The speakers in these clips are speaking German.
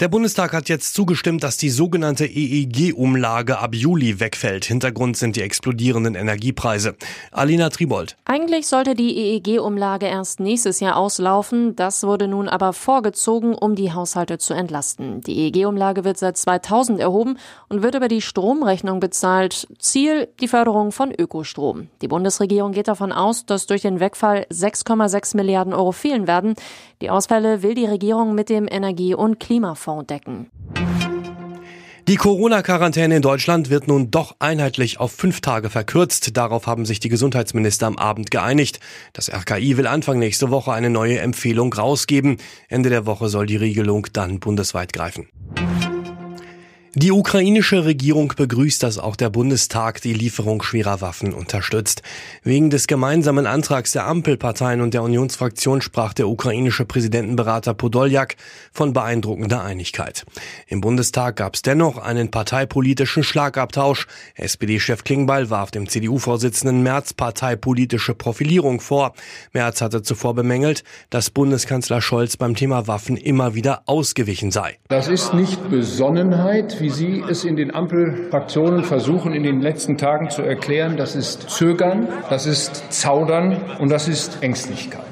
Der Bundestag hat jetzt zugestimmt, dass die sogenannte EEG-Umlage ab Juli wegfällt. Hintergrund sind die explodierenden Energiepreise. Alina Tribold. Eigentlich sollte die EEG-Umlage erst nächstes Jahr auslaufen. Das wurde nun aber vorgezogen, um die Haushalte zu entlasten. Die EEG-Umlage wird seit 2000 erhoben und wird über die Stromrechnung bezahlt. Ziel die Förderung von Ökostrom. Die Bundesregierung geht davon aus, dass durch den Wegfall 6,6 Milliarden Euro fehlen werden. Die Ausfälle will die Regierung mit dem Energie- und Klimafonds Fonds decken. Die Corona-Quarantäne in Deutschland wird nun doch einheitlich auf fünf Tage verkürzt. Darauf haben sich die Gesundheitsminister am Abend geeinigt. Das RKI will Anfang nächste Woche eine neue Empfehlung rausgeben. Ende der Woche soll die Regelung dann bundesweit greifen. Die ukrainische Regierung begrüßt, dass auch der Bundestag die Lieferung schwerer Waffen unterstützt. Wegen des gemeinsamen Antrags der Ampelparteien und der Unionsfraktion sprach der ukrainische Präsidentenberater Podoljak von beeindruckender Einigkeit. Im Bundestag gab es dennoch einen parteipolitischen Schlagabtausch. SPD-Chef Klingbeil warf dem CDU-Vorsitzenden Merz parteipolitische Profilierung vor. Merz hatte zuvor bemängelt, dass Bundeskanzler Scholz beim Thema Waffen immer wieder ausgewichen sei. Das ist nicht Besonnenheit wie Sie es in den Ampelfraktionen versuchen, in den letzten Tagen zu erklären, das ist Zögern, das ist Zaudern und das ist Ängstlichkeit.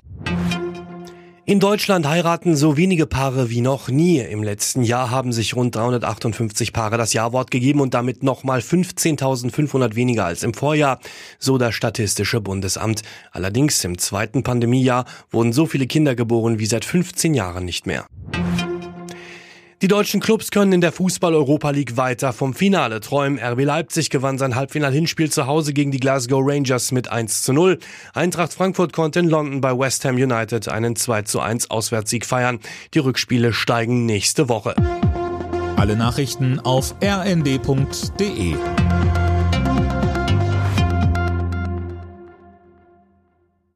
In Deutschland heiraten so wenige Paare wie noch nie. Im letzten Jahr haben sich rund 358 Paare das Jawort gegeben und damit nochmal 15.500 weniger als im Vorjahr, so das Statistische Bundesamt. Allerdings im zweiten Pandemiejahr wurden so viele Kinder geboren wie seit 15 Jahren nicht mehr. Die deutschen Clubs können in der Fußball-Europa League weiter vom Finale träumen. RB Leipzig gewann sein Halbfinal-Hinspiel zu Hause gegen die Glasgow Rangers mit 1 zu 0. Eintracht Frankfurt konnte in London bei West Ham United einen 2 zu 1 Auswärtssieg feiern. Die Rückspiele steigen nächste Woche. Alle Nachrichten auf rnd.de